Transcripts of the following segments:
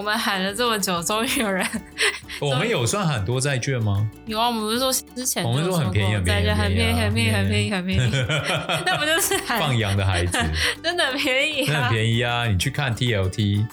我们喊了这么久，终于有人。我们有算很多债券吗？有啊，我们不是说之前我们说很便宜，很便宜，很便宜，很便宜，很便宜，很便宜。那不就是放羊的孩子？真的便宜，真的很便宜啊！你去看 TLT。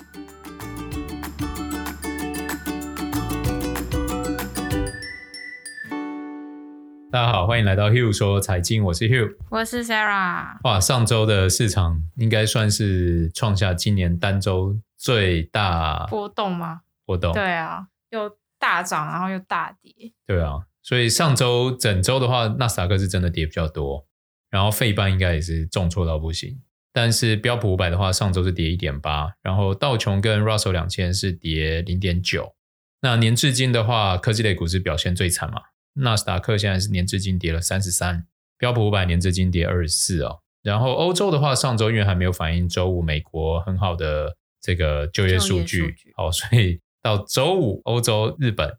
大家好，欢迎来到 Hugh 说财经，我是 Hugh，我是 Sarah。哇，上周的市场应该算是创下今年单周最大波动吗？波动，对啊，又大涨，然后又大跌。对啊，所以上周整周的话，纳斯达克是真的跌比较多，然后费半应该也是重挫到不行。但是标普五百的话，上周是跌一点八，然后道琼跟 Russell 两千是跌零点九。那年至今的话，科技类股是表现最惨嘛？纳斯达克现在是年至今跌了三十三，标普五百年至今跌二十四哦。然后欧洲的话，上周因为还没有反映周五美国很好的这个就业数据，好，所以到周五欧洲、日本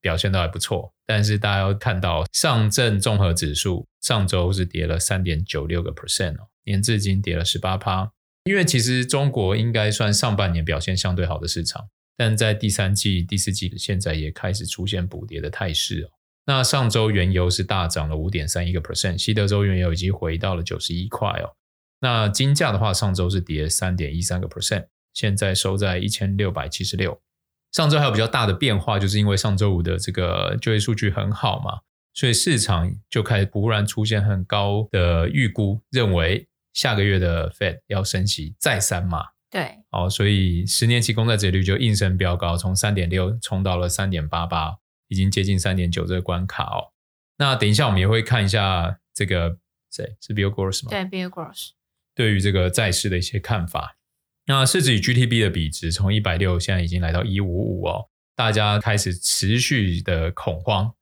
表现都还不错。但是大家要看到上证综合指数上周是跌了三点九六个 percent 哦，年至今跌了十八趴。因为其实中国应该算上半年表现相对好的市场，但在第三季、第四季现在也开始出现补跌的态势哦。那上周原油是大涨了五点三一个 percent，西德州原油已经回到了九十一块哦。那金价的话，上周是跌三点一三个 percent，现在收在一千六百七十六。上周还有比较大的变化，就是因为上周五的这个就业数据很好嘛，所以市场就开始突然出现很高的预估，认为下个月的 Fed 要升息再三嘛。对，哦，所以十年期公债殖利率就应声飙高，从三点六冲到了三点八八。已经接近三点九这个关卡哦。那等一下我们也会看一下这个谁是 Bill Gross 吗？对，Bill Gross 对于这个债市的一些看法。那市值与 GTP 的比值从一百六现在已经来到一五五哦，大家开始持续的恐慌。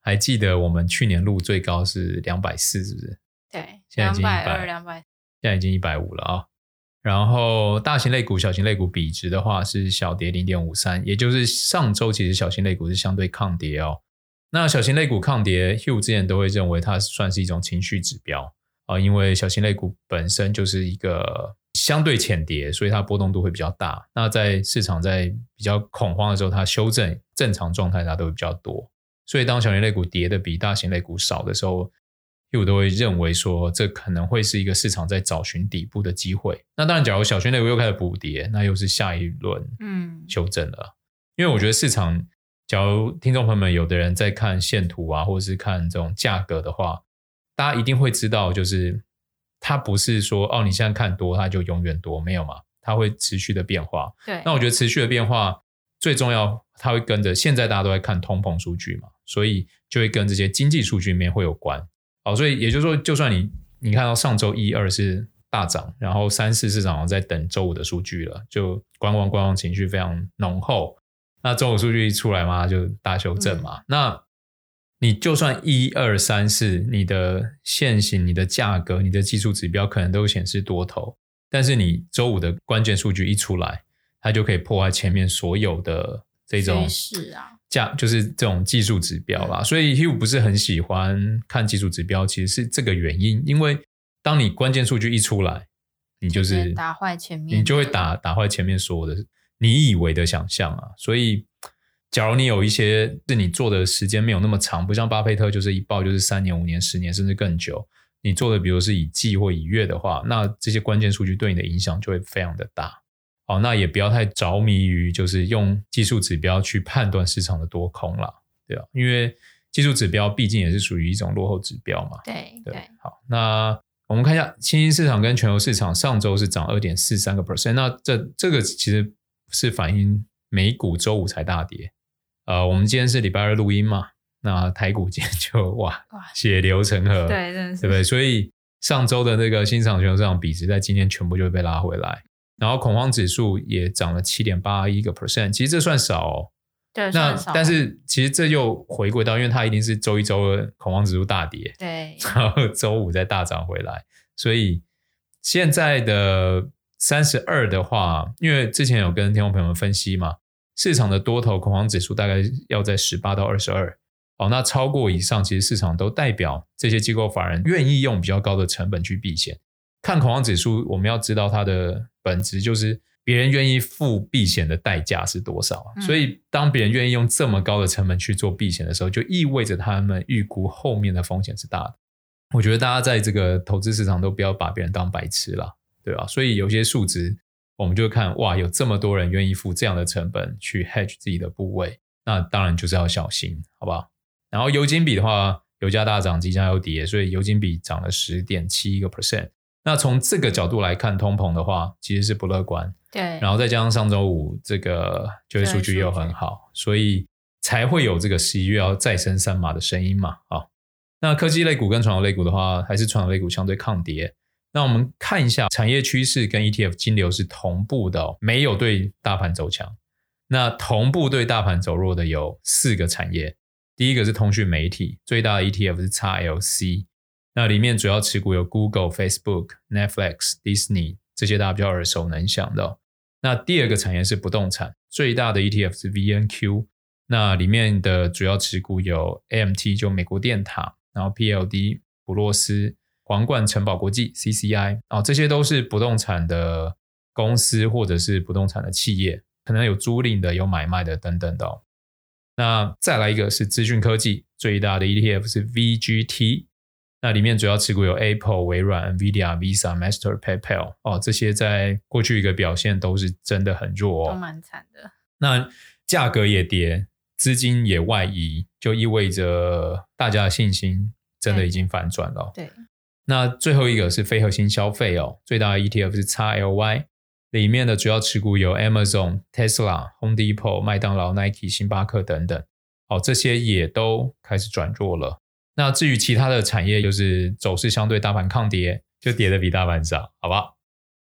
还记得我们去年录最高是两百四，是不是？对，现在已经一百二两百，现在已经一百五了啊、哦。然后大型类股、小型类股比值的话是小跌零点五三，也就是上周其实小型类股是相对抗跌哦。那小型类股抗跌，Hugh 之前都会认为它算是一种情绪指标啊，因为小型类股本身就是一个相对浅跌，所以它波动度会比较大。那在市场在比较恐慌的时候，它修正正常状态它都会比较多。所以当小型类股跌的比大型类股少的时候，我都会认为说，这可能会是一个市场在找寻底部的机会。那当然，假如小型类股又开始补跌，那又是下一轮嗯修正了。嗯、因为我觉得市场，假如听众朋友们有的人在看线图啊，或者是看这种价格的话，大家一定会知道，就是它不是说哦，你现在看多，它就永远多，没有嘛？它会持续的变化。对。那我觉得持续的变化最重要，它会跟着现在大家都在看通膨数据嘛，所以就会跟这些经济数据面会有关。好，所以也就是说，就算你你看到上周一二是大涨，然后三四市场在等周五的数据了，就观望观望情绪非常浓厚。那周五数据一出来嘛，就大修正嘛。嗯、那你就算一二三四，你的线型、你的价格、你的技术指标可能都显示多头，但是你周五的关键数据一出来，它就可以破坏前面所有的这种是啊。价就是这种技术指标啦，所以 Hugh 不是很喜欢看技术指标，其实是这个原因。因为当你关键数据一出来，你就是打坏前面，你就会打打坏前面所有的你以为的想象啊。所以，假如你有一些是你做的时间没有那么长，不像巴菲特就是一报就是三年、五年、十年甚至更久，你做的比如是以季或以月的话，那这些关键数据对你的影响就会非常的大。好，那也不要太着迷于就是用技术指标去判断市场的多空了，对啊，因为技术指标毕竟也是属于一种落后指标嘛。对对，对。好，那我们看一下新兴市场跟全球市场上周是涨二点四三个 percent，那这这个其实是反映美股周五才大跌。呃，我们今天是礼拜二录音嘛，那台股今天就 哇血流成河，对，对不对？所以上周的那个新兴市场全球市场比值在今天全部就会被拉回来。然后恐慌指数也涨了七点八一个 percent，其实这算少哦。对，那。但是其实这又回归到，因为它一定是周一、周二恐慌指数大跌，对，然后周五再大涨回来。所以现在的三十二的话，因为之前有跟听众朋友们分析嘛，市场的多头恐慌指数大概要在十八到二十二。哦，那超过以上，其实市场都代表这些机构法人愿意用比较高的成本去避险。看恐慌指数，我们要知道它的本质就是别人愿意付避险的代价是多少。嗯、所以，当别人愿意用这么高的成本去做避险的时候，就意味着他们预估后面的风险是大的。我觉得大家在这个投资市场都不要把别人当白痴了，对吧？所以有些数值，我们就看哇，有这么多人愿意付这样的成本去 hedge 自己的部位，那当然就是要小心，好不好？然后油金比的话，油价大涨，机价又跌，所以油金比涨了十点七一个 percent。那从这个角度来看，通膨的话其实是不乐观。对。然后再加上上周五这个就业数据又很好，所以才会有这个十一月要再升三码的声音嘛。啊，那科技类股跟传统类股的话，还是传统类股相对抗跌。那我们看一下产业趋势跟 ETF 金流是同步的哦，没有对大盘走强。那同步对大盘走弱的有四个产业。第一个是通讯媒体，最大的 ETF 是 XLC，那里面主要持股有 Google、Facebook、Netflix、Disney 这些大家比较耳熟能详的。那第二个产业是不动产，最大的 ETF 是 VNQ，那里面的主要持股有 AMT 就美国电塔，然后 PLD 普洛斯、皇冠城堡国际 CCI 啊，这些都是不动产的公司或者是不动产的企业，可能有租赁的、有买卖的等等的。那再来一个是资讯科技，最大的 ETF 是 VGT，那里面主要持股有 Apple、微软、NVIDIA、Visa、Master、PayPal 哦，这些在过去一个表现都是真的很弱哦，都蛮惨的。那价格也跌，资金也外移，就意味着大家的信心真的已经反转了。对，那最后一个是非核心消费哦，最大的 ETF 是 XLY。里面的主要持股有 Amazon、Tesla、Home Depot、麦当劳、Nike、星巴克等等，好，这些也都开始转弱了。那至于其他的产业，就是走势相对大盘抗跌，就跌得比大盘少，好不好？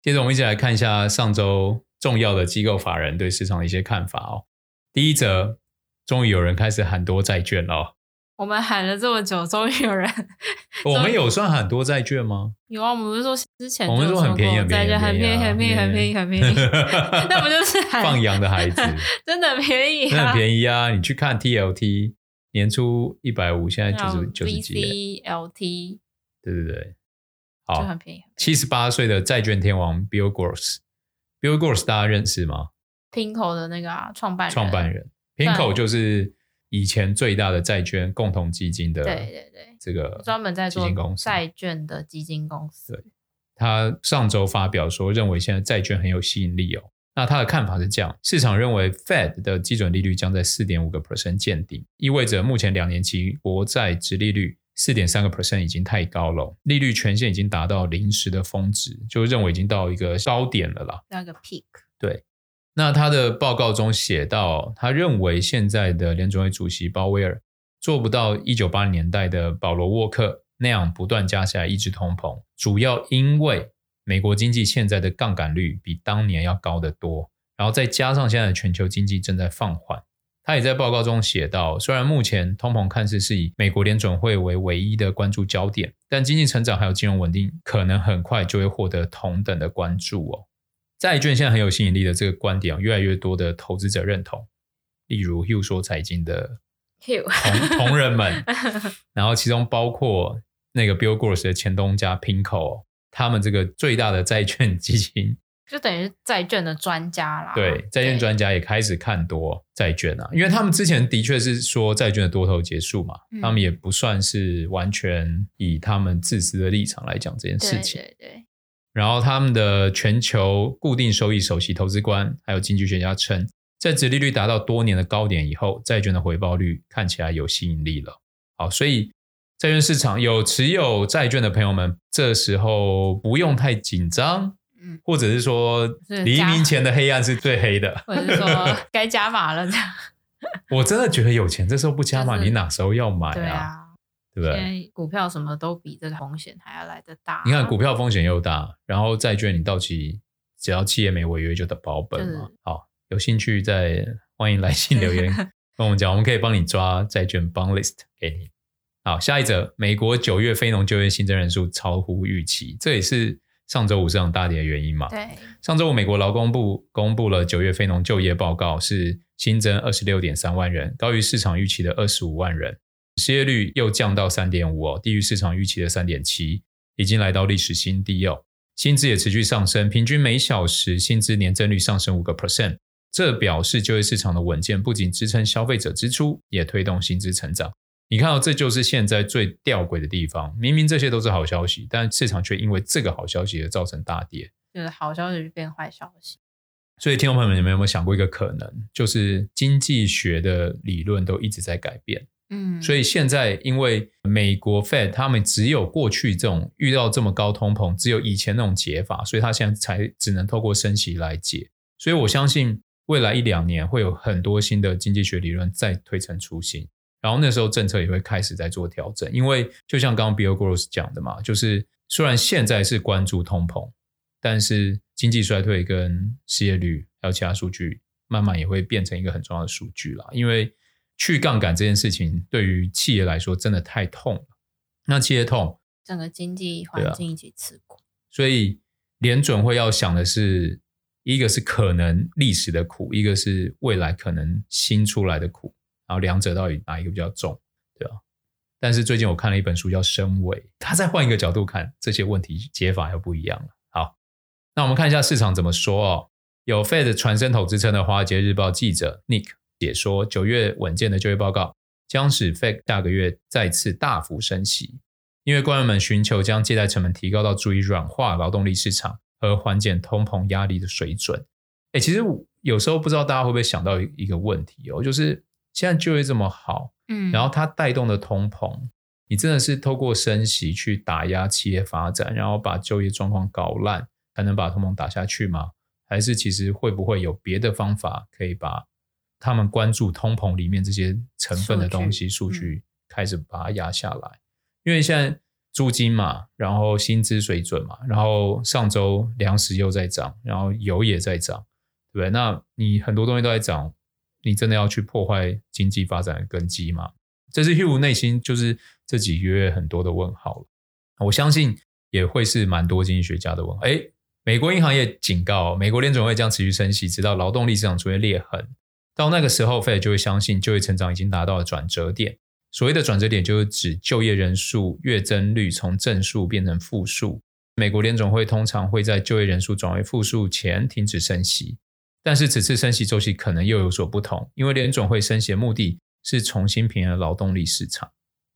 接着我们一起来看一下上周重要的机构法人对市场的一些看法哦。第一则，终于有人开始喊多债券了。我们喊了这么久，终于有人。我们有算很多债券吗？有啊，我们不是说之前我们说很便宜，很便宜，很便宜，很便宜，很便宜，很便宜。那不就是 放羊的孩子？真的便宜，真的很便宜啊！你去看 TLT，年初一百五，现在九十九十几。VCLT，对对对，好，就很便宜。七十八岁的债券天王 Bill Gross，Bill Gross 大家认识吗？Pinko 的那个创办人，创办人，Pinko 就是。以前最大的债券共同基金的，对对对，这个专门在做债券的基金公司。对，他上周发表说，认为现在债券很有吸引力哦。那他的看法是这样：市场认为 Fed 的基准利率将在四点五个 percent 见顶，意味着目前两年期国债殖利率四点三个 percent 已经太高了，利率权限已经达到临时的峰值，就认为已经到一个高点了啦。那个 peak。对。那他的报告中写到，他认为现在的联准会主席鲍威尔做不到一九八零年代的保罗沃克那样不断加息来抑制通膨，主要因为美国经济现在的杠杆率比当年要高得多，然后再加上现在的全球经济正在放缓。他也在报告中写到，虽然目前通膨看似是以美国联准会为唯一的关注焦点，但经济成长还有金融稳定可能很快就会获得同等的关注哦。债券现在很有吸引力的这个观点，越来越多的投资者认同。例如 Hugh 说财经的同同仁们，然后其中包括那个 Bill Gross 的前东家 Pinco，他们这个最大的债券基金，就等于是债券的专家啦。对，债券专家也开始看多债券啊，因为他们之前的确是说债券的多头结束嘛，嗯、他们也不算是完全以他们自私的立场来讲这件事情。对对对。然后，他们的全球固定收益首席投资官还有经济学家称，在殖利率达到多年的高点以后，债券的回报率看起来有吸引力了。好，所以债券市场有持有债券的朋友们，这时候不用太紧张，嗯，或者是说黎明前的黑暗是最黑的，或者是说该加码了。我真的觉得有钱这时候不加码，就是、你哪时候要买啊？对不对？股票什么都比这个风险还要来得大。你看，股票风险又大，然后债券你到期只要企业没违约就得保本嘛。就是、好，有兴趣再欢迎来信留言 跟我们讲，我们可以帮你抓债券 bond list 给你。好，下一则，美国九月非农就业新增人数超乎预期，这也是上周五市场大跌的原因嘛。对，上周五美国劳工部公布了九月非农就业报告，是新增二十六点三万人，高于市场预期的二十五万人。失业率又降到三点五哦，低于市场预期的三点七，已经来到历史新低哦。薪资也持续上升，平均每小时薪资年增率上升五个 percent，这表示就业市场的稳健，不仅支撑消费者支出，也推动薪资成长。你看到，这就是现在最吊诡的地方。明明这些都是好消息，但市场却因为这个好消息而造成大跌。就是好消息变坏消息。所以，听众朋友们，你们有没有想过一个可能，就是经济学的理论都一直在改变？嗯，所以现在因为美国 Fed 他们只有过去这种遇到这么高通膨，只有以前那种解法，所以他现在才只能透过升息来解。所以我相信未来一两年会有很多新的经济学理论再推陈出新。然后那时候政策也会开始在做调整，因为就像刚刚 Bill Gross 讲的嘛，就是虽然现在是关注通膨，但是经济衰退跟失业率还有其他数据，慢慢也会变成一个很重要的数据啦。因为去杠杆这件事情对于企业来说真的太痛了，那企业痛，整个经济环境一起吃苦。啊，所以联准会要想的是，一个是可能历史的苦，一个是未来可能新出来的苦。然后两者到底哪一个比较重，对吧？但是最近我看了一本书叫《升维》，他再换一个角度看这些问题，解法又不一样了。好，那我们看一下市场怎么说哦。有 Fed 传声筒之称的《华尔街日报》记者 Nick 解说，九月稳健的就业报告将使 Fed 下个月再次大幅升息，因为官员们寻求将借贷成本提高到足以软化劳动力市场和缓解通膨压力的水准。哎，其实有时候不知道大家会不会想到一个问题哦，就是。现在就业这么好，嗯，然后它带动的通膨，你真的是透过升息去打压企业发展，然后把就业状况搞烂，才能把通膨打下去吗？还是其实会不会有别的方法可以把他们关注通膨里面这些成分的东西数据开始把它压下来？嗯，因为现在租金嘛，然后薪资水准嘛，然后上周粮食又在涨，然后油也在涨，对不对？那你很多东西都在涨。你真的要去破坏经济发展的根基吗？这是 Hugh 内心就是这几个月很多的问号。我相信也会是蛮多经济学家的问号。哎，美国银行业警告，美国联准会将持续升息，直到劳动力市场出现裂痕。到那个时候，Fed 就会相信就业成长已经达到了转折点。所谓的转折点，就是指就业人数月增率从正数变成负数。美国联总会通常会在就业人数转为负数前停止升息。但是此次升息周期可能又有所不同，因为联总会升息的目的是重新平衡劳动力市场。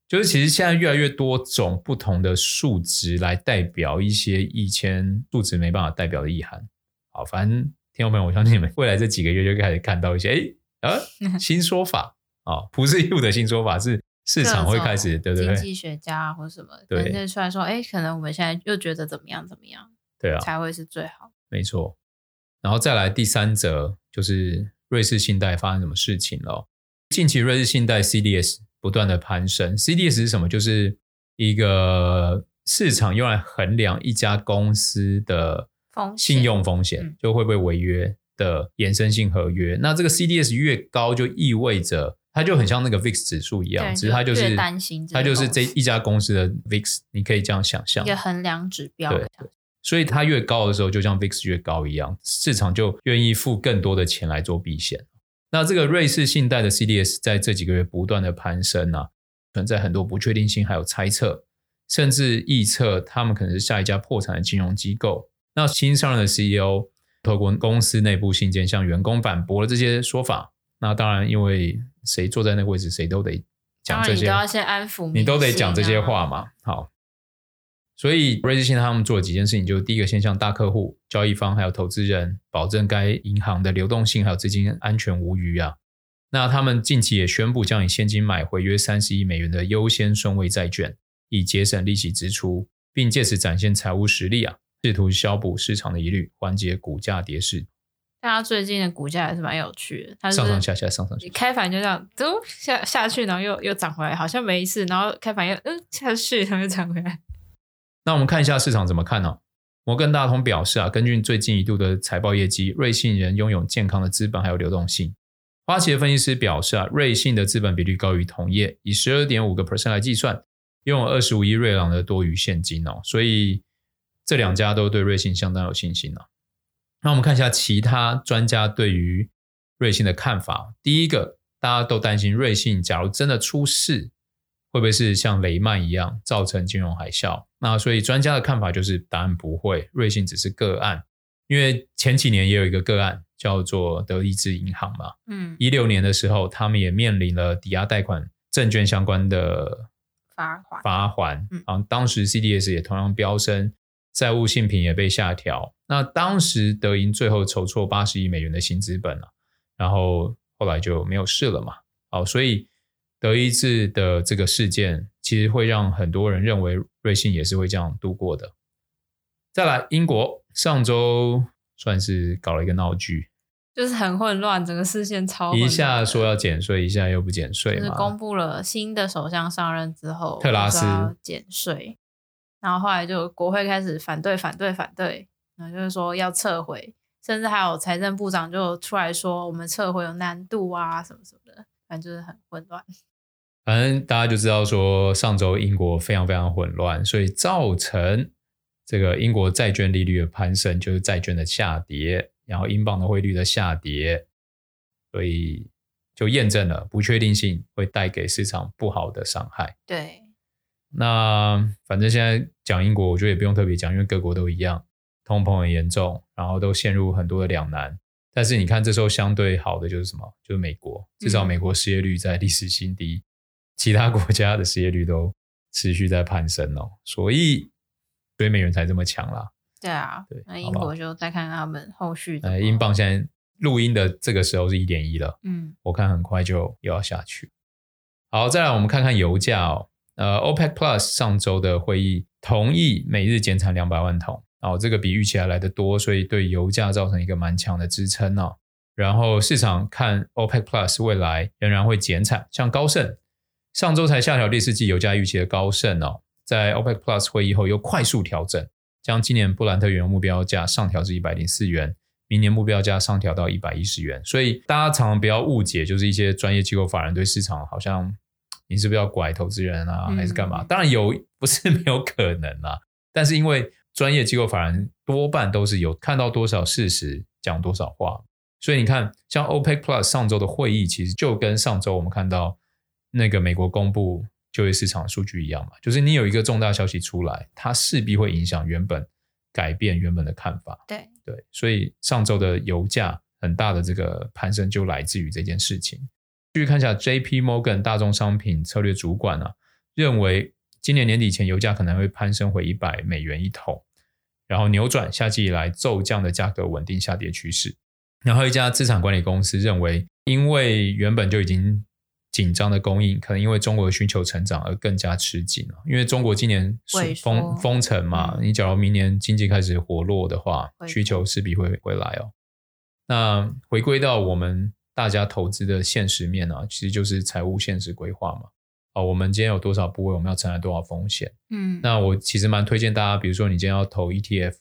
就是其实现在越来越多种不同的数值来代表一些以前数值没办法代表的意涵。好，反正听众朋友，我相信你们未来这几个月就开始看到一些哎啊 新说法啊，不是 Hugh 的新说法，是市场会开始对不对，经济学家或什么对对出来说，哎，可能我们现在又觉得怎么样怎么样，对啊，才会是最好。没错。然后再来第三则，就是瑞士信贷发生什么事情了？近期瑞士信贷 CDS 不断的攀升，CDS 是什么？就是一个市场用来衡量一家公司的信用风险，就会不会违约的衍生性合约。嗯、那这个 CDS 越高，就意味着它就很像那个 VIX 指数一样，只是它就是担心它就是这一家公司的 VIX，你可以这样想象，一个衡量指标。对。所以它越高的时候，就像 VIX 越高一样，市场就愿意付更多的钱来做避险。那这个瑞士信贷的 CDS 在这几个月不断的攀升啊，存在很多不确定性，还有猜测，甚至预测他们可能是下一家破产的金融机构。那新上任的 CEO 透过公司内部信件向员工反驳了这些说法。那当然，因为谁坐在那个位置，谁都得讲这些，你都要先安抚，你都得讲这些话嘛。好。所以瑞士信贷他们做了几件事情，就是第一个，先向大客户、交易方还有投资人保证该银行的流动性还有资金安全无虞啊。那他们近期也宣布将以现金买回约三十亿美元的优先顺位债券，以节省利息支出，并借此展现财务实力啊，试图消补市场的疑虑，缓解股价跌势。大家最近的股价还是蛮有趣的，它上上下下，上上下下，开盘就这样都下下去，然后又又涨回来，好像没事，然后开盘又嗯下去，然后又涨回来。那我们看一下市场怎么看呢、哦？摩根大通表示啊，根据最近一度的财报业绩，瑞信人拥有健康的资本还有流动性。花旗的分析师表示啊，瑞信的资本比率高于同业，以十二点五个 percent 来计算，拥有二十五亿瑞郎的多余现金哦，所以这两家都对瑞信相当有信心了。那我们看一下其他专家对于瑞信的看法。第一个，大家都担心瑞信假如真的出事。会不会是像雷曼一样造成金融海啸？那所以专家的看法就是答案不会，瑞信只是个案。因为前几年也有一个个案叫做德意志银行嘛，嗯，一六年的时候他们也面临了抵押贷款证券相关的罚款，罚款，嗯，然后当时 CDS 也同样飙升，债务信评也被下调。那当时德银最后筹措八十亿美元的新资本了，然后后来就没有事了嘛。好，所以。德意志的这个事件，其实会让很多人认为瑞信也是会这样度过的。再来，英国上周算是搞了一个闹剧，就是很混乱，整个事件超一下说要减税，一下又不减税，就是公布了新的首相上任之后，特拉斯减税，然后后来就国会开始反对，反对，反对，然后就是说要撤回，甚至还有财政部长就出来说，我们撤回有难度啊，什么什么的，反正就是很混乱。反正大家就知道说，上周英国非常非常混乱，所以造成这个英国债券利率的攀升，就是债券的下跌，然后英镑的汇率的下跌，所以就验证了不确定性会带给市场不好的伤害。对，那反正现在讲英国，我觉得也不用特别讲，因为各国都一样，通膨很严重，然后都陷入很多的两难。但是你看这时候相对好的就是什么？就是美国，至少美国失业率在历史新低。嗯其他国家的失业率都持续在攀升哦，所以所以美元才这么强啦。对啊，对，那英国就再看看他们后续的。呃，英镑现在录音的这个时候是一点一了，嗯，我看很快就又要下去。好，再来我们看看油价哦。呃，OPEC Plus 上周的会议同意每日减产两百万桶，哦，这个比预期还来得多，所以对油价造成一个蛮强的支撑哦。然后市场看 OPEC Plus 未来仍然会减产，像高盛。上周才下调第四季油价预期的高盛哦，在 OPEC Plus 会议后又快速调整，将今年布兰特原油目标价上调至一百零四元，明年目标价上调到一百一十元。所以大家常常不要误解，就是一些专业机构法人对市场好像你是不是要拐投资人啊，还是干嘛？当然有，不是没有可能啊。但是因为专业机构法人多半都是有看到多少事实讲多少话，所以你看，像 OPEC Plus 上周的会议，其实就跟上周我们看到。那个美国公布就业市场数据一样嘛，就是你有一个重大消息出来，它势必会影响原本改变原本的看法。对对，所以上周的油价很大的这个攀升就来自于这件事情。继续看一下，J.P. Morgan 大宗商品策略主管啊，认为今年年底前油价可能会攀升回一百美元一桶，然后扭转夏季以来骤降的价格稳定下跌趋势。然后一家资产管理公司认为，因为原本就已经紧张的供应可能因为中国的需求成长而更加吃紧了，因为中国今年封封城嘛，你假如明年经济开始活络的话，需求势必会回来哦。那回归到我们大家投资的现实面啊，其实就是财务现实规划嘛。啊，我们今天有多少部位，我们要承担多少风险？嗯，那我其实蛮推荐大家，比如说你今天要投 ETF，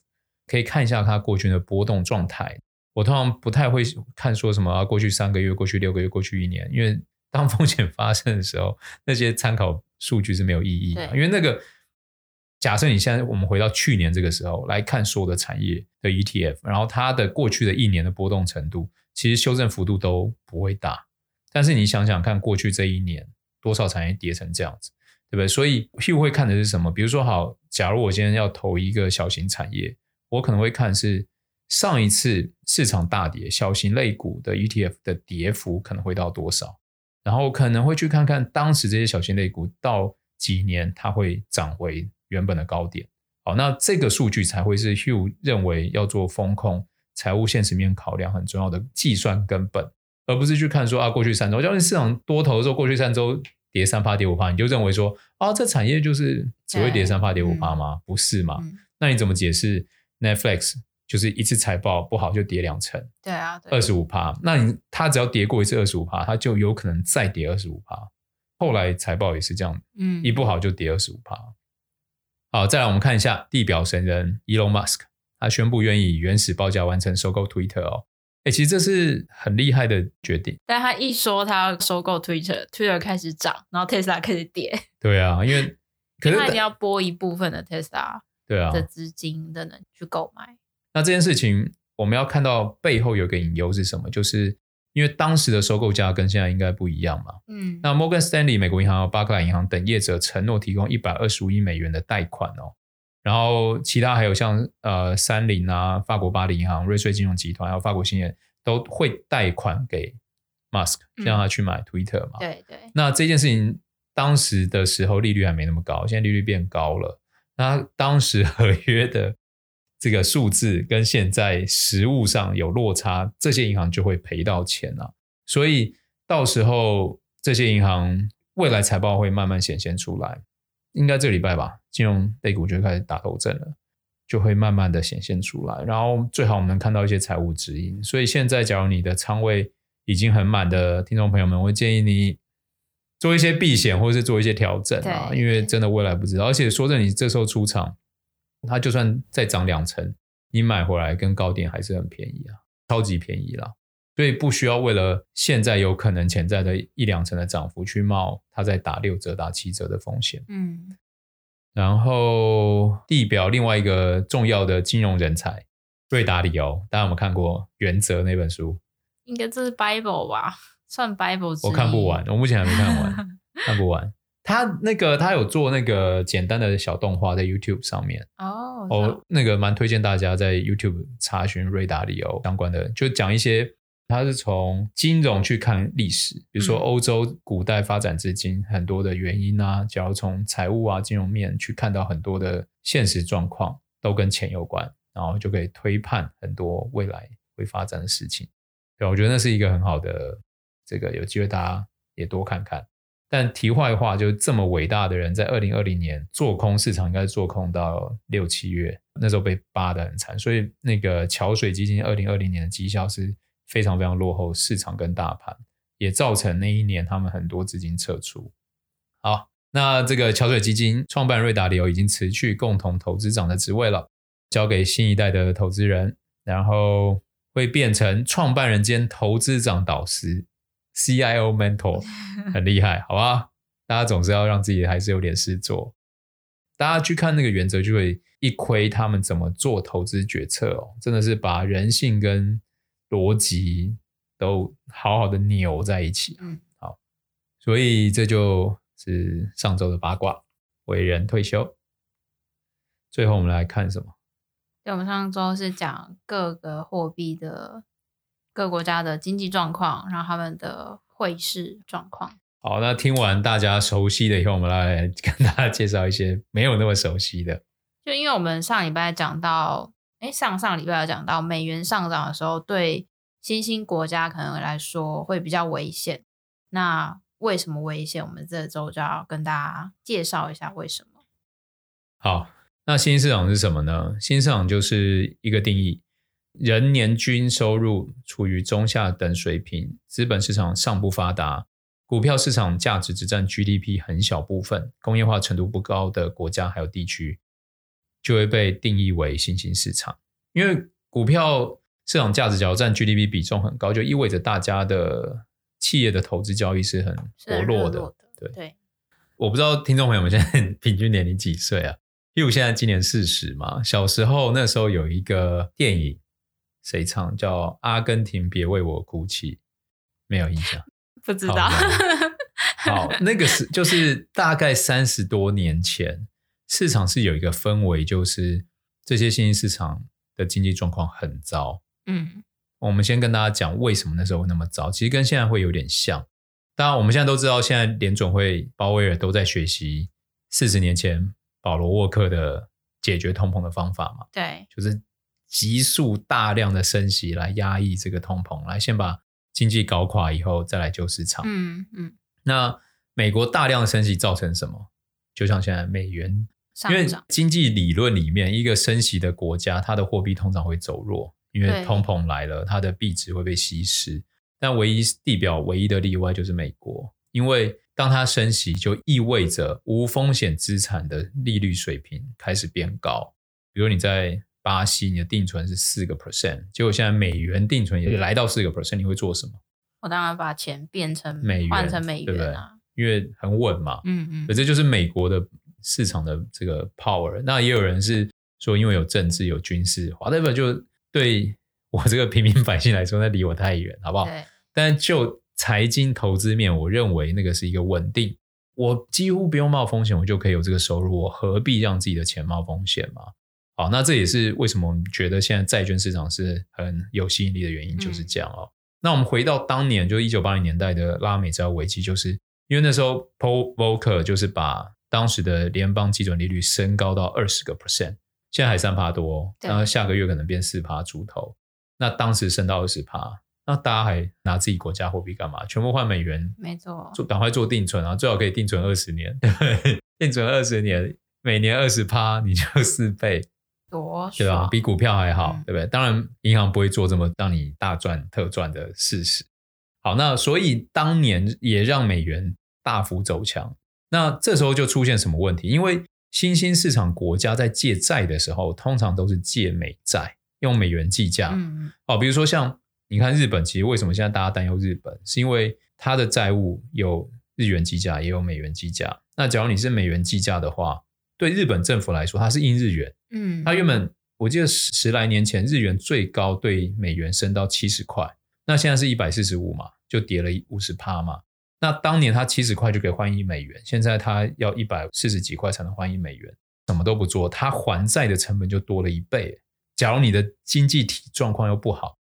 可以看一下它过去的波动状态。我通常不太会看说什么啊，过去三个月、过去六个月、过去一年，因为 当风险发生的时候，那些参考数据是没有意义的。因为那个假设你现在我们回到去年这个时候来看所有的产业的 ETF，然后它的过去的一年的波动程度，其实修正幅度都不会大。但是你想想看，过去这一年多少产业跌成这样子，对不对？所以 h u 会看的是什么？比如说，好，假如我今天要投一个小型产业，我可能会看是上一次市场大跌，小型类股的 ETF 的跌幅可能会到多少。然后可能会去看看当时这些小型类股到几年它会涨回原本的高点，好，那这个数据才会是 Hugh 认为要做风控财务现实面考量很重要的计算根本，而不是去看说啊过去三周，假如市场多头的时候过去三周跌三趴跌五趴，你就认为说啊这产业就是只会跌三趴跌五趴吗？不是嘛？那你怎么解释 Netflix？就是一次财报不好就跌两成，对啊，二十五趴。那你它只要跌过一次二十五趴，它就有可能再跌二十五趴。后来财报也是这样，嗯，一不好就跌二十五趴。好，再来我们看一下地表神人 Elon Musk，他宣布愿意以原始报价完成收购 Twitter 哦。哎，其实这是很厉害的决定。但他一说他要收购 Twitter，Twitter 开始涨，然后 Tesla 开始跌。对啊，因为 可是他一定要拨一部分的 Tesla 对啊的资金的人去购买。那这件事情，我们要看到背后有个隐忧是什么？就是因为当时的收购价跟现在应该不一样嘛。嗯，那摩根斯丹利、美国银行、巴克莱银行等业者承诺提供一百二十五亿美元的贷款哦。然后其他还有像呃三菱啊、法国巴黎银行、瑞穗金融集团还有法国兴业都会贷款给 Musk，让他去买 Twitter 嘛。嗯、对对。那这件事情当时的时候利率还没那么高，现在利率变高了。那当时合约的这个数字跟现在实物上有落差，这些银行就会赔到钱啊。所以到时候这些银行未来财报会慢慢显现出来。应该这个礼拜吧，金融类股就开始打头阵了，就会慢慢的显现出来。然后最好我们能看到一些财务指引。所以现在，假如你的仓位已经很满的听众朋友们，我建议你做一些避险，或者是做一些调整啊，因为真的未来不知道。而且说真的，你这时候出场，它就算再涨两成，你买回来跟高点还是很便宜啊，超级便宜啦。所以不需要为了现在有可能潜在的一两成的涨幅去冒它在打六折、打七折的风险。嗯，然后地表另外一个重要的金融人才瑞达里欧，大家有没有看过《原则》那本书？应该这是 Bible 吧？算 Bible？我看不完，我目前还没看完，看不完。他那个他有做那个简单的小动画在 YouTube 上面哦，哦，那个蛮推荐大家在 YouTube 查询瑞达里欧相关的，就讲一些。他是从金融去看历史，比如说欧洲古代发展至今很多的原因啊，假如从财务啊、金融面去看到很多的现实状况，都跟钱有关，然后就可以推判很多未来会发展的事情。对，我觉得那是一个很好的，这个有机会大家也多看看。但题外话，就这么伟大的人，在二零二零年做空市场，应该是做空到六七月，那时候被扒得很惨，所以那个桥水基金二零二零年的绩效是。非常非常落后市场跟大盘，也造成那一年他们很多资金撤出。好，那这个桥水基金创办瑞达利欧已经辞去共同投资长的职位了，交给新一代的投资人，然后会变成创办人兼投资长导师 （CIO mentor），很厉害，好吧？大家总是要让自己还是有点事做。大家去看那个原则，就会一窥他们怎么做投资决策哦，真的是把人性跟逻辑都好好的扭在一起，嗯，好，所以这就是上周的八卦，伟人退休。最后我们来看什么？对，我们上周是讲各个货币的各国家的经济状况，然后他们的汇市状况。好，那听完大家熟悉的以后，我们来跟大家介绍一些没有那么熟悉的。就因为我们上礼拜讲到。哎，上上礼拜有讲到美元上涨的时候，对新兴国家可能来说会比较危险。那为什么危险？我们这周就要跟大家介绍一下为什么。好，那新兴市场是什么呢？新兴市场就是一个定义：人年均收入处于中下等水平，资本市场尚不发达，股票市场价值只占 GDP 很小部分，工业化程度不高的国家还有地区。就会被定义为新兴市场，因为股票市场价值只要占 GDP 比重很高，就意味着大家的企业的投资交易是很薄弱的。的对，对，我不知道听众朋友们现在 平均年龄几岁啊？因为我现在今年四十嘛，小时候那时候有一个电影，谁唱叫《阿根廷别为我哭泣》，没有印象，不知道。好，那个是就是大概三十多年前。市场是有一个氛围，就是这些新兴市场的经济状况很糟。嗯，我们先跟大家讲为什么那时候会那么糟，其实跟现在会有点像。当然，我们现在都知道，现在联总会鲍威尔都在学习四十年前保罗沃克的解决通膨的方法嘛。对，就是急速大量的升息来压抑这个通膨，来先把经济搞垮以后再来救市场。嗯嗯。那美国大量的升息造成什么？就像现在美元。因为经济理论里面，一个升息的国家，它的货币通常会走弱，因为通膨来了，它的币值会被稀释。但唯一地表唯一的例外就是美国，因为当它升息，就意味着无风险资产的利率水平开始变高。比如你在巴西，你的定存是四个 percent，结果现在美元定存也来到四个 percent，你会做什么？我当然把钱变成美元，换成美元啊？因为很稳嘛。嗯嗯，可这就是美国的。市场的这个 power，那也有人是说，因为有政治有军事，whatever 就对我这个平民百姓来说，那离我太远，好不好？但就财经投资面，我认为那个是一个稳定，我几乎不用冒风险，我就可以有这个收入，我何必让自己的钱冒风险嘛？好，那这也是为什么我们觉得现在债券市场是很有吸引力的原因，就是这样哦。嗯、那我们回到当年，就一九八零年代的拉美债务危机，就是因为那时候 Paul Volcker 就是把当时的联邦基准利率升高到二十个 percent，现在还三趴多，然后下个月可能变四趴出头。那当时升到二十趴。那大家还拿自己国家货币干嘛？全部换美元，没错，做赶快做定存啊！最好可以定存二十年，对，定存二十年，每年二十趴，你就四倍，多对吧？比股票还好，嗯、对不对？当然，银行不会做这么让你大赚特赚的事实。好，那所以当年也让美元大幅走强。那这时候就出现什么问题？因为新兴市场国家在借债的时候，通常都是借美债，用美元计价。嗯，好，比如说像。你看日本，其实为什么现在大家担忧日本，是因为它的债务有日元计价，也有美元计价。那假如你是美元计价的话，对日本政府来说，它是印日元。嗯，它原本我记得十十来年前日元最高对美元升到七十块，那现在是一百四十五嘛，就跌了五十趴嘛。那当年他七十块就可以换一美元，现在他要一百四十几块才能换一美元，什么都不做，他还债的成本就多了一倍。假如你的经济体状况又不好。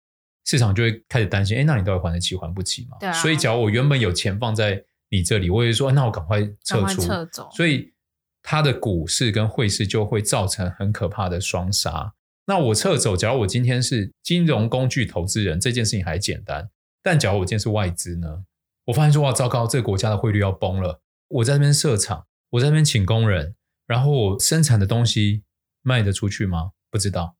市场就会开始担心，哎，那你到底还得起还不起嘛？对啊。所以，假如我原本有钱放在你这里，我会说，那我赶快撤出。撤走。所以，它的股市跟汇市就会造成很可怕的双杀。那我撤走，假如我今天是金融工具投资人，这件事情还简单。但假如我今天是外资呢？我发现说，哇，糟糕，这个国家的汇率要崩了。我在那边设厂，我在那边请工人，然后我生产的东西卖得出去吗？不知道。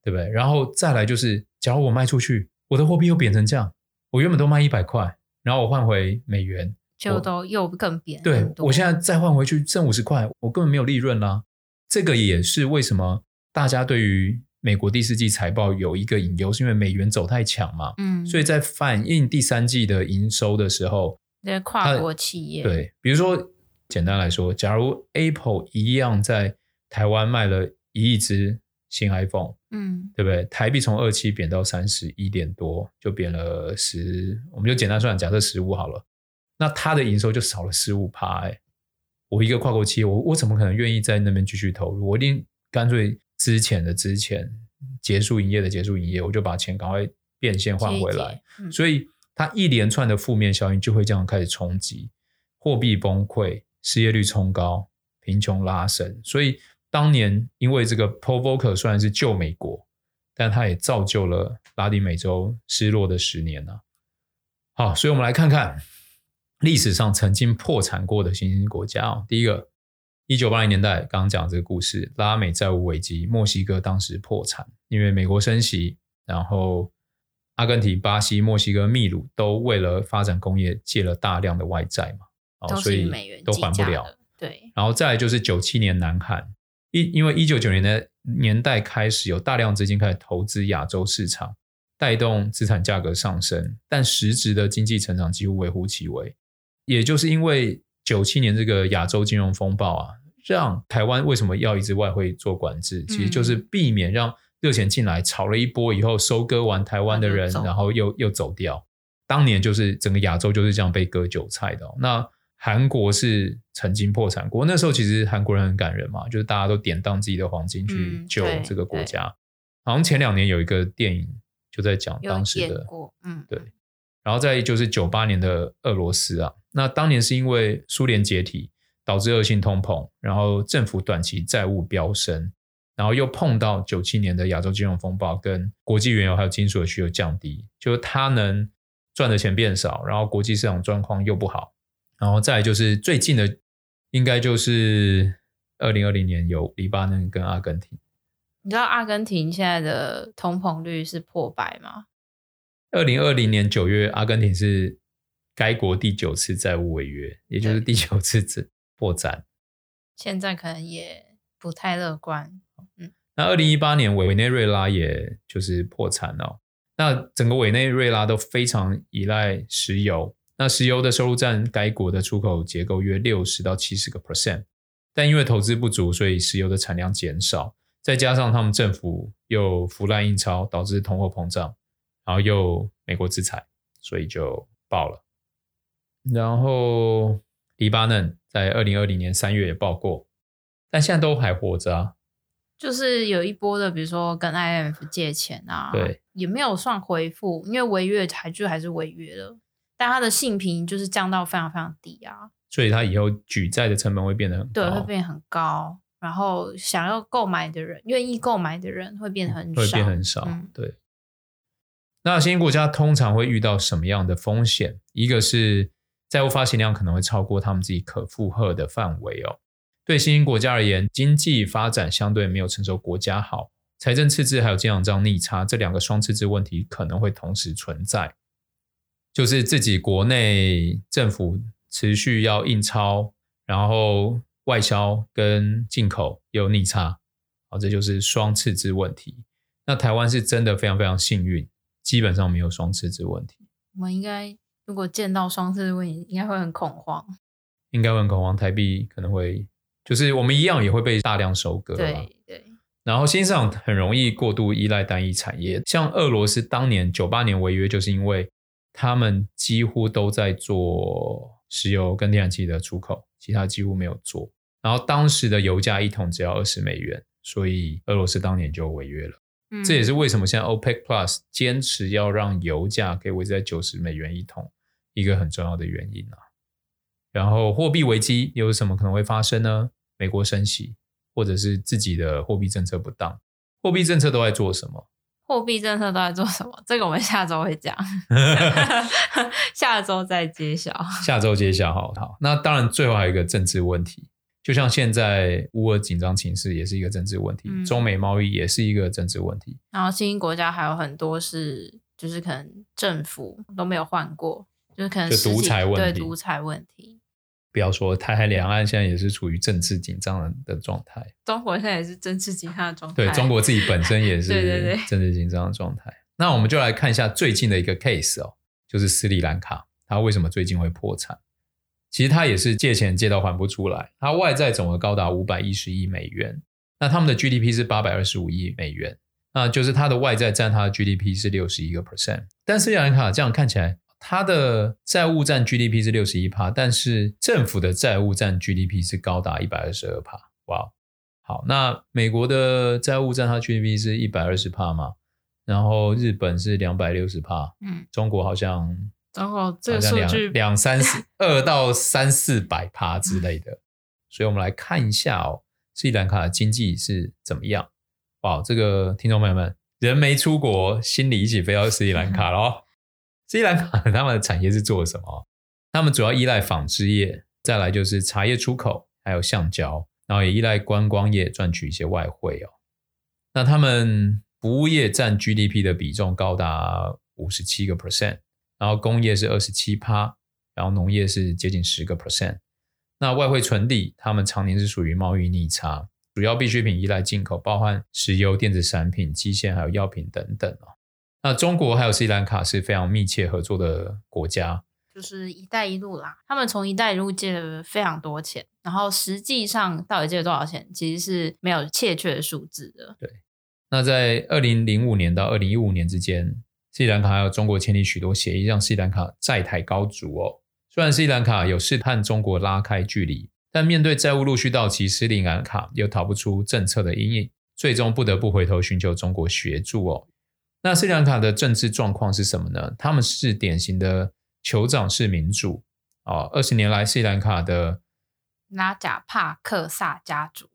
对不对？然后再来就是，假如我卖出去，我的货币又贬成这样，我原本都卖一百块，然后我换回美元，就都又更贬。对，我现在再换回去剩五十块，我根本没有利润啦。这个也是为什么大家对于美国第四季财报有一个隐忧，是因为美元走太强嘛。嗯，所以在反映第三季的营收的时候，那跨国企业，对，比如说简单来说，假如 Apple 一样在台湾卖了一亿只。新 iPhone，嗯，对不对？台币从二七贬到三十一点多，就贬了十，我们就简单算，假设十五好了。那它的营收就少了十五趴，哎，我一个跨国企业，我我怎么可能愿意在那边继续投入？我一定干脆资遣的之前，结束营业的结束营业，我就把钱赶快变现换回来。嗯、所以它一连串的负面效应就会这样开始冲击，货币崩溃，失业率冲高，贫穷拉升，所以。当年因为这个 Paul Volcker 虽然是救美国，但它也造就了拉丁美洲失落的十年啊。好，所以我们来看看历史上曾经破产过的新兴国家哦。第一个，一九八零年代刚刚讲这个故事，拉美债务危机，墨西哥当时破产，因为美国升息，然后阿根廷、巴西、墨西哥、秘鲁都为了发展工业借了大量的外债嘛，所以都还不了。对，然后再来就是九七年南韩。一因为一九九零的年代开始有大量资金开始投资亚洲市场，带动资产价格上升，但实质的经济成长几乎微乎其微。也就是因为九七年这个亚洲金融风暴啊，让台湾为什么要一直外汇做管制，其实就是避免让热钱进来炒了一波以后收割完台湾的人，然后又又走掉。当年就是整个亚洲就是这样被割韭菜的哦。那韩国是曾经破产过，那时候其实韩国人很感人嘛，就是大家都典当自己的黄金去救这个国家。嗯、好像前两年有一个电影就在讲当时的，嗯，对。然后再就是九八年的俄罗斯啊，那当年是因为苏联解体导致恶性通膨，然后政府短期债务飙升，然后又碰到九七年的亚洲金融风暴，跟国际原油还有金属的需求降低，就是他能赚的钱变少，然后国际市场状况又不好。然后再来就是最近的，应该就是二零二零年有黎巴嫩跟阿根廷。你知道阿根廷现在的通膨率是破百吗？二零二零年九月，阿根廷是该国第九次债务违约，也就是第九次破产。现在可能也不太乐观。嗯，那二零一八年委委内瑞拉也就是破产了。那整个委内瑞拉都非常依赖石油。那石油的收入占该国的出口结构约六十到七十个 percent，但因为投资不足，所以石油的产量减少，再加上他们政府又腐烂印钞，导致通货膨胀，然后又美国制裁，所以就爆了。然后黎巴嫩在二零二零年三月也爆过，但现在都还活着啊。就是有一波的，比如说跟 IMF 借钱啊，对，也没有算回复，因为违约还就还是违约了，但他的信评就是降到非常非常低啊，所以他以后举债的成本会变得很高，对，会变很高，然后想要购买的人，愿意购买的人会变很少，会变很少，嗯、对。那新兴国家通常会遇到什么样的风险？一个是债务发行量可能会超过他们自己可负荷的范围哦。对新兴国家而言，经济发展相对没有成熟国家好，财政赤字还有经常账逆差这两个双赤字问题可能会同时存在，就是自己国内政府持续要印钞，然后外销跟进口也有逆差，好，这就是双赤字问题。那台湾是真的非常非常幸运，基本上没有双赤字问题。我们应该如果见到双赤的问题，应该会很恐慌，应该会很恐慌，台币可能会。就是我们一样也会被大量收割，对对。然后新市场很容易过度依赖单一产业，像俄罗斯当年九八年违约，就是因为他们几乎都在做石油跟天然气的出口，其他几乎没有做。然后当时的油价一桶只要二十美元，所以俄罗斯当年就违约了。嗯。这也是为什么现在 OPEC Plus 坚持要让油价可以维持在九十美元一桶，一个很重要的原因啊。然后货币危机又有什么可能会发生呢？美国升息，或者是自己的货币政策不当，货币政策都在做什么？货币政策都在做什么？这个我们下周会讲 下周再揭晓。下周揭晓，好好。那当然，最后还有一个政治问题，就像现在乌俄紧张情势也是一个政治问题，嗯、中美贸易也是一个政治问题。然后新兴国家还有很多是，就是可能政府都没有换过，就是可能是独裁问题，对独裁问题。不要说台海两岸现在也是处于政治紧张的状态，中国现在也是政治紧张的状态。对，中国自己本身也 是政治紧张的状态。那我们就来看一下最近的一个 case 哦，就是斯里兰卡，它为什么最近会破产？其实它也是借钱借到还不出来，它外债总额高达五百一十亿美元，那他们的 GDP 是八百二十五亿美元，那就是它的外债占它的 GDP 是六十一个 percent，但斯里兰卡这样看起来。它的债务占 GDP 是六十一趴，但是政府的债务占 GDP 是高达一百二十二趴。哇，好，那美国的债务占它 GDP 是一百二十趴嘛？然后日本是两百六十趴，嗯，中国好像，中国这个数据两三四二到三四百趴之类的，所以我们来看一下哦，斯里兰卡的经济是怎么样？哇，这个听众朋友们，人没出国，心里一起飞到斯里兰卡了哦。斯里兰卡他们的产业是做什么？他们主要依赖纺织业，再来就是茶叶出口，还有橡胶，然后也依赖观光业赚取一些外汇哦。那他们服务业占 GDP 的比重高达五十七个 percent，然后工业是二十七趴，然后农业是接近十个 percent。那外汇存底，他们常年是属于贸易逆差，主要必需品依赖进口，包含石油、电子产品、机械还有药品等等哦。那中国还有斯里兰卡是非常密切合作的国家，就是“一带一路”啦。他们从“一带一路”借了非常多钱，然后实际上到底借了多少钱，其实是没有确切的数字的。对。那在二零零五年到二零一五年之间，斯里兰卡还有中国签订许多协议，让斯里兰卡债台高筑哦。虽然斯里兰卡有试探中国拉开距离，但面对债务陆续到期，斯里兰卡又逃不出政策的阴影，最终不得不回头寻求中国协助哦。那斯里兰卡的政治状况是什么呢？他们是典型的酋长式民主啊。二十年来，斯里兰卡的拉贾帕克萨家族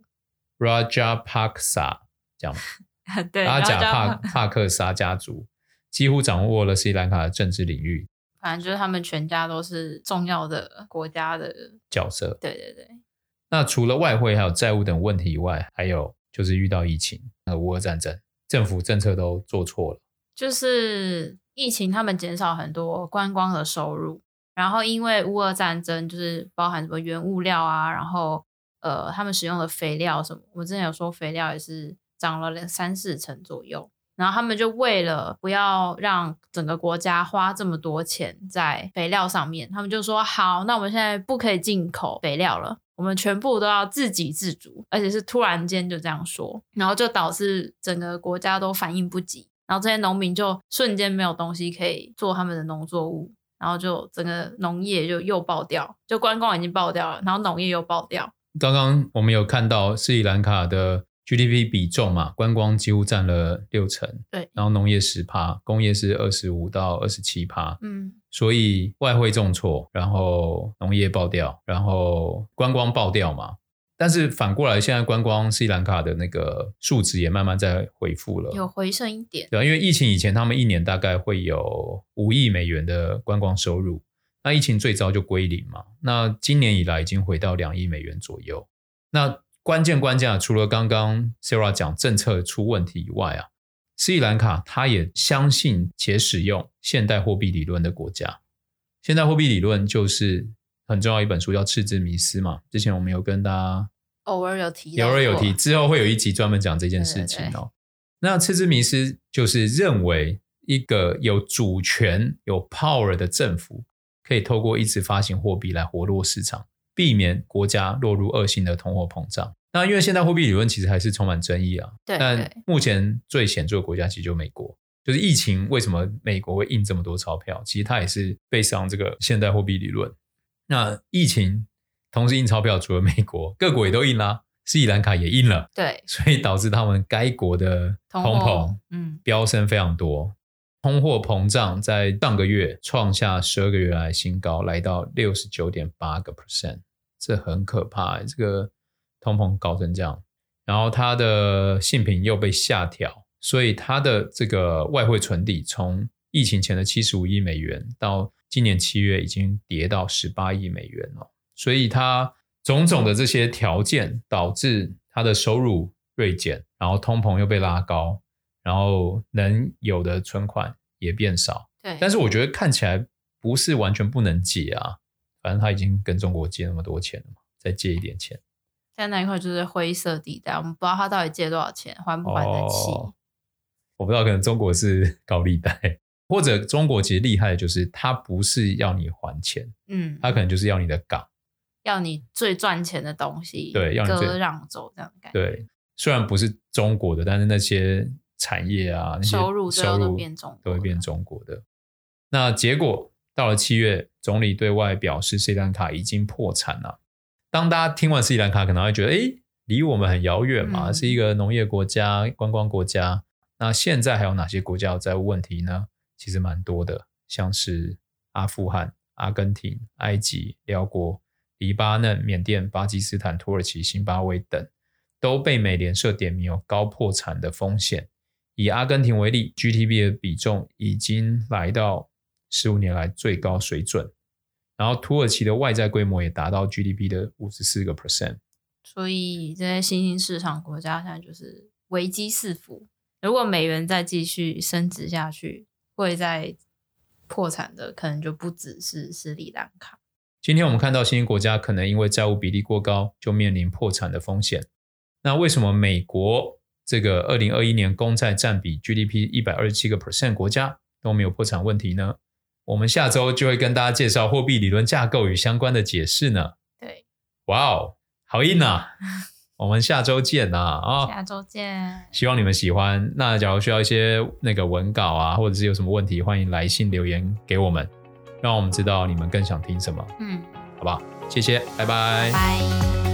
（Rajapaksa） 这样，对，拉贾帕帕克萨家族几乎掌握了斯里兰卡的政治领域。反正就是他们全家都是重要的国家的角色。对对对。那除了外汇还有债务等问题以外，还有就是遇到疫情和乌俄战争。政府政策都做错了，就是疫情，他们减少很多观光的收入，然后因为乌俄战争，就是包含什么原物料啊，然后呃，他们使用的肥料什么，我之前有说肥料也是涨了两三四成左右，然后他们就为了不要让整个国家花这么多钱在肥料上面，他们就说好，那我们现在不可以进口肥料了。我们全部都要自给自足，而且是突然间就这样说，然后就导致整个国家都反应不及，然后这些农民就瞬间没有东西可以做他们的农作物，然后就整个农业就又爆掉，就观光已经爆掉了，然后农业又爆掉。刚刚我们有看到斯里兰卡的 GDP 比重嘛，观光几乎占了六成，对，然后农业十趴，工业是二十五到二十七趴，嗯，所以外汇重挫，然后农业爆掉，然后观光爆掉嘛。但是反过来，现在观光斯里兰卡的那个数值也慢慢在恢复了，有回升一点。对，因为疫情以前，他们一年大概会有五亿美元的观光收入，那疫情最早就归零嘛。那今年以来已经回到两亿美元左右。那关键关键啊，除了刚刚 Sarah 讲政策出问题以外啊，斯里兰卡它也相信且使用现代货币理论的国家。现代货币理论就是很重要一本书，叫《赤字迷思》嘛。之前我们有跟大家。偶尔有提，偶尔有提，之后会有一集专门讲这件事情哦。对对对，那赤字迷思就是认为一个有主权、有 power 的政府，可以透过一直发行货币来活络市场，避免国家落入恶性的通货膨胀。那因为现代货币理论其实还是充满争议啊。对，但目前最显著的国家其实就美国，就是疫情为什么美国会印这么多钞票？其实它也是背上这个现代货币理论。那疫情。同时印钞票，除了美国，各国也都印啦，斯里兰卡也印了，对，所以导致他们该国的通膨，嗯，飙升非常多，通货膨胀在上个月创下十二个月来新高，来到六十九点八个 percent，这很可怕，这个通膨高成这样，然后它的性品又被下调，所以它的这个外汇存底从疫情前的七十五亿美元，到今年七月已经跌到十八亿美元了。所以它种种的这些条件导致它的收入锐减，然后通膨又被拉高，然后能有的存款也变少。对，但是我觉得看起来不是完全不能借啊，反正他已经跟中国借那么多钱了嘛，再借一点钱。现在那一块就是灰色地带，我们不知道他到底借多少钱，还不还得起。哦，我不知道，可能中国是高利贷，或者中国其实厉害的就是他不是要你还钱，嗯，他可能就是要你的港。要你最赚钱的东西，对，要你割让走这样的感觉。对，虽然不是中国的，但是那些产业啊，那些收入收入都变中都会变中国的。那结果到了七月，总理对外表示斯里兰卡已经破产了。当大家听完斯里兰卡，可能会觉得，哎，离我们很遥远嘛，嗯、是一个农业国家、观光国家。那现在还有哪些国家有债务问题呢？其实蛮多的，像是阿富汗、阿根廷、埃及、辽国。黎巴嫩、缅甸、巴基斯坦、土耳其、新巴威等都被美联社点名有高破产的风险。以阿根廷为例，GDP 的比重已经来到十五年来最高水准。然后土耳其的外债规模也达到 GDP 的五十四个 percent。所以这些新兴市场国家现在就是危机四伏。如果美元再继续升值下去，会再破产的可能就不只是斯里兰卡。今天我们看到新兴国家可能因为债务比例过高，就面临破产的风险。那为什么美国这个二零二一年公债占比 GDP 一百二十七个 percent 国家都没有破产问题呢？我们下周就会跟大家介绍货币理论架构与相关的解释呢。对，哇哦，好硬啊！我们下周见呐！啊，下周见。希望你们喜欢。那假如需要一些那个文稿啊，或者是有什么问题，欢迎来信留言给我们。让我们知道你们更想听什么，嗯，好不好？谢谢，拜拜。拜。